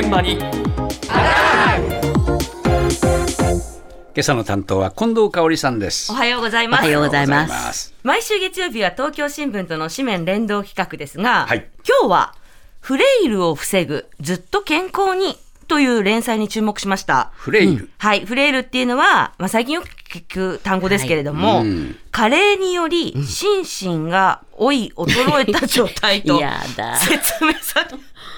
現場に。今朝の担当は近藤香織さんです。おはようございます。おはようございます。毎週月曜日は東京新聞との紙面連動企画ですが、はい。今日はフレイルを防ぐずっと健康にという連載に注目しました。フレイル、はい、フレイルっていうのは、まあ、最近よく聞く単語ですけれども、はいうん。加齢により心身が老い衰えた状態と やだ。説明され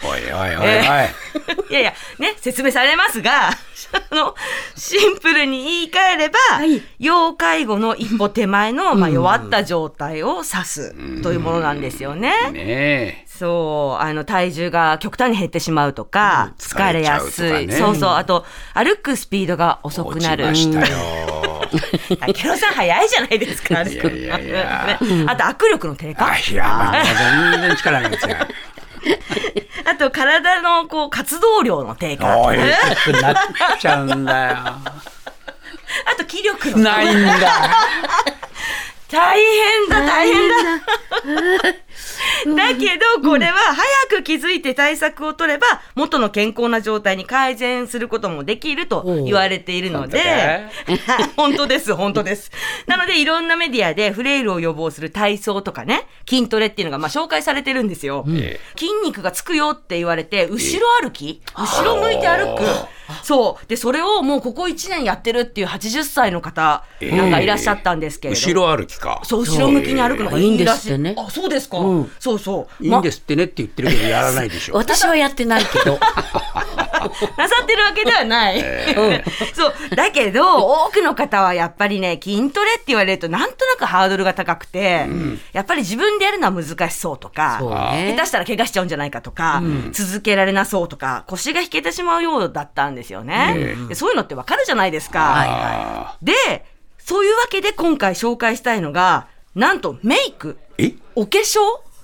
おいおいおいおい、いやいや、ね、説明されますが、あの、シンプルに言い換えれば、い。要介護の一歩手前の、まあ、弱った状態を指すというものなんですよね。ねえ。そう、あの、体重が極端に減ってしまうとか、疲れやすい。ね。そうそう、あと、歩くスピードが遅く落ちなる。ましたよ。あケロさん早いじゃないですか、いやいやいや。ね。あと、握力の低下。あいやまあ全然力が違うあと、体の、こう、活動量の低下。おい 低くなっちゃうんだよあと、気力のないんだ 大変だ、大変だ。だ けど、これは早く気づいて対策を取れば、元の健康な状態に改善することもできると言われているので、本当です、本当です。なので、いろんなメディアでフレイルを予防する体操とかね、筋トレっていうのがまあ紹介されてるんですよ。え筋肉がつくよって言われて、後ろ歩き？後ろ向いて歩く？そう。で、それをもうここ1年やってるっていう80歳の方なんかいらっしゃったんですけれど。後ろ歩きかそう、後ろ向きに歩くのがいいらしい。いいんですってねあ、そうですか。うんそうそう。いいんですってねって言ってるけどやらないでしょ。私はやってないけど。なさってるわけではない。そう。だけど、多くの方はやっぱりね、筋トレって言われると、なんとなくハードルが高くて、やっぱり自分でやるのは難しそうとか、下手したら怪我しちゃうんじゃないかとか、続けられなそうとか、腰が引けてしまうようだったんですよね。でそういうのってわかるじゃないですか。あで、そういうわけで今回紹介したいのが、なんとメイク、ーえ？お化粧？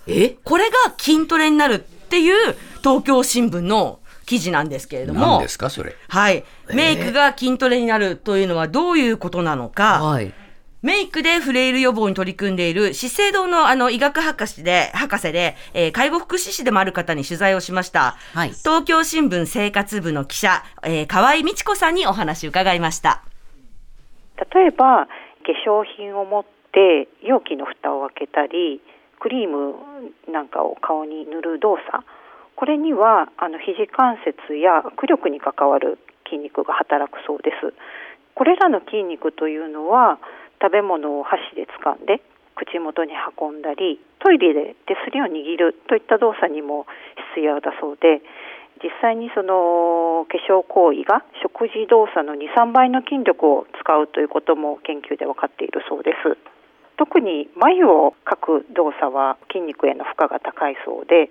え？これが筋トレになるっていう東京新聞の記事なんですけれども何で、すかそれ？はい。メイクが筋トレになるというのはどういうことなのか、はい。メイクでフレイル予防に取り組んでいる資生堂のあの医学博士で、博士で、えー介護福祉士でもある方に取材をしました。はい東京新聞生活部の記者、えー河合美智子さんにお話を伺いました。例えば化粧品を持って容器の蓋を開けたりクリームなんかを顔に塗る動作。これにはあの肘関節や握力に関わる筋肉が働くそうです。これらの筋肉というのは食べ物を箸で掴んで口元に運んだりトイレで手すりを握るといった動作にも必要だそうで実際にその化粧行為が食事動作の23倍の筋力を使うということも研究で分かっているそうです。特に眉を描く動作は筋肉への負荷が高いそうで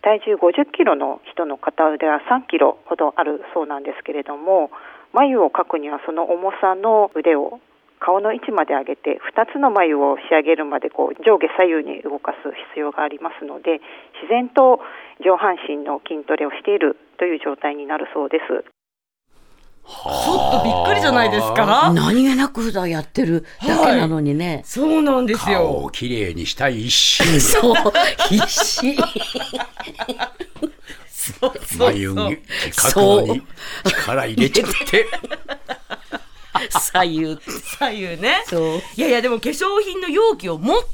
体重50キロの人の片腕は3キロほどあるそうなんですけれども眉を描くにはその重さの腕を顔の位置まで上げて2つの眉を仕上げるまでこう上下左右に動かす必要がありますので自然と上半身の筋トレをしているという状態になるそうです。ちょっとびっくりじゃないですか？何気なく普段やってるだけなのにね。そうなんです顔よ。をきれいにしたい一心で そう、必死。そうそう眉そうに描くのに力入れちゃって左右。左右ね。そう。いやいや、でも化粧品の容器を持って、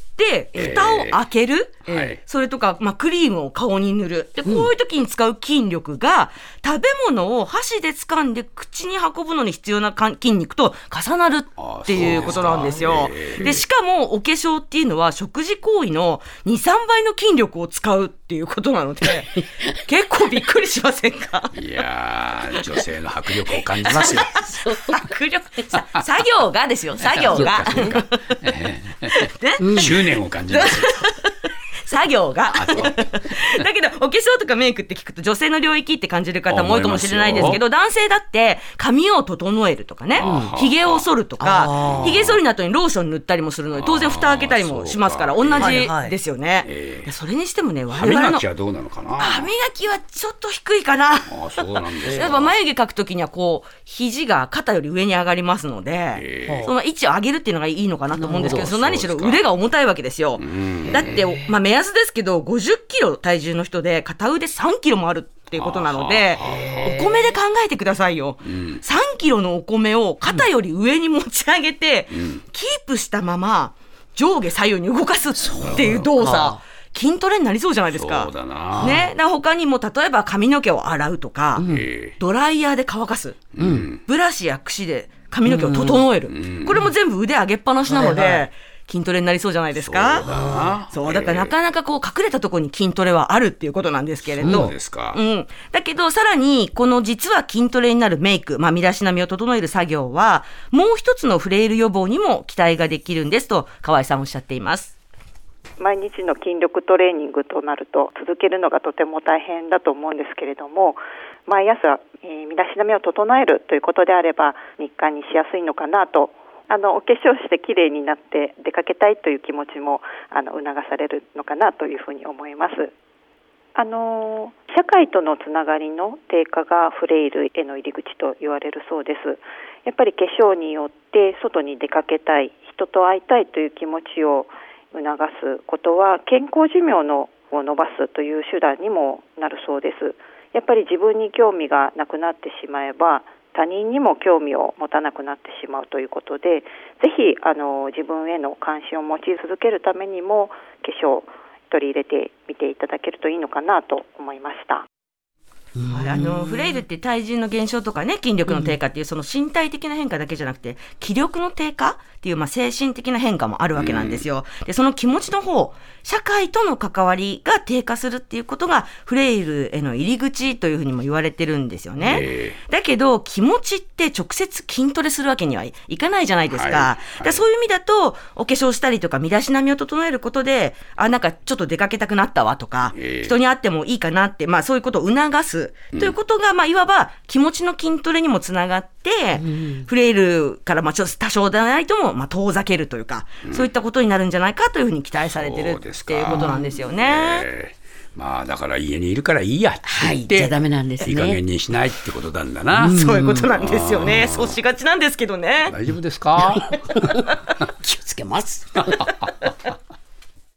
蓋を開ける、ええはい。それとか、まあ、クリームを顔に塗る。で、こういう時に使う筋力が、食べ物を箸で掴んで口に運ぶのに必要なか筋肉と重なるっていうことなんですよ。です。か。で、しかも、お化粧っていうのは食事行為の2、3倍の筋力を使うっていうことなので、結構びっくりしませんか？いやー女性の迫力を感じますよ。迫力、さ作業がですよ、作業が。ね、執念を感じます作業が。だけど、お化粧とかメイクって聞くと女性の領域って感じる方も多いかもしれないですけど、男性だって髪を整えるとかねあ、髭を剃るとあかー、髭剃りの後にローション塗ったりもするので、当然蓋開けたりもしますから、同じですよね。ええでそれにしてもね、我歯々の磨きはどうなのかな？歯磨きはちょっと低いかな。あそうなんです やっぱ眉毛描くときにはこう、肘が肩より上に上がりますので、えその位置を上げるっていうのがいいのかなと思うんですけど、その何しろ腕が重たいわけですよ。ん。だって、まあ目安ですけど、50キロ体重の人で片腕3キロもあるっていうことなので、お米で考えてくださいよ。3キロのお米を肩より上に持ち上げて、キープしたまま上下左右に動かすっていう動作。筋トレになりそうじゃないですか。そうだな。ね。他にも例えば髪の毛を洗うとか、え。ドライヤーで乾かす、ブラシや櫛で髪の毛を整える、これも全部腕上げっぱなしなので、はいは筋トレになりそうじゃないですそうだか。なそうだからなかなかこう隠れたところに筋トレはあるっていうことなんですけれど。そうですかうん。だけどさらにこの実は筋トレになるメイク、まあ身だしなみを整える作業はもう一つのフレイル予防にも期待ができるんですと河合さんおっしゃっています。毎日の筋力トレーニングとなると続けるのがとても大変だと思うんですけれども毎朝、えー身だしなみを整えるということであれば日課にしやすいのかなとあのお化粧して綺麗になって出かけたいという気持ちもあの促されるのかなというふうに思います。あの社会とのつながりの低下がフレイルへの入り口と言われるそうです。やっぱり化粧によって外に出かけたい、人と会いたいという気持ちを促すことは健康寿命のを伸ばすという手段にもなるそうです。やっぱり自分に興味がなくなってしまえば他人にも興味を持たなくなってしまうということで、ぜひあの自分への関心を持ち続けるためにも化粧取り入れてみていただけるといいのかなと思いました。はいあのフレイルって体重の減少とかね筋力の低下っていうその身体的な変化だけじゃなくて気力の低下っていうまあ精神的な変化もあるわけなんですよ。でその気持ちの方社会との関わりが低下するっていうことがフレイルへの入り口というふうにも言われてるんですよね。えだけど気持ちって直接筋トレするわけにはいいかないじゃないですか。はい。はい。でそういう意味だとお化粧したりとか身だしなみを整えることであなんかちょっと出かけたくなったわとか、ええ人に会ってもいいかなって、まあそういうことを促す、ということが、まあいわば気持ちの筋トレにもつながって、フレイルからまあちょっと多少でないとも、まあ遠ざけるというか、そういったことになるんじゃないかというふうに期待されてるっていうことなんですよね。ええまあだから家にいるからいいやって言って、はい。じゃダメなんですね。いい加減にしないってことなんだな、そういうことなんですよね。そうしがちなんですけどね。大丈夫ですか？気をつけます。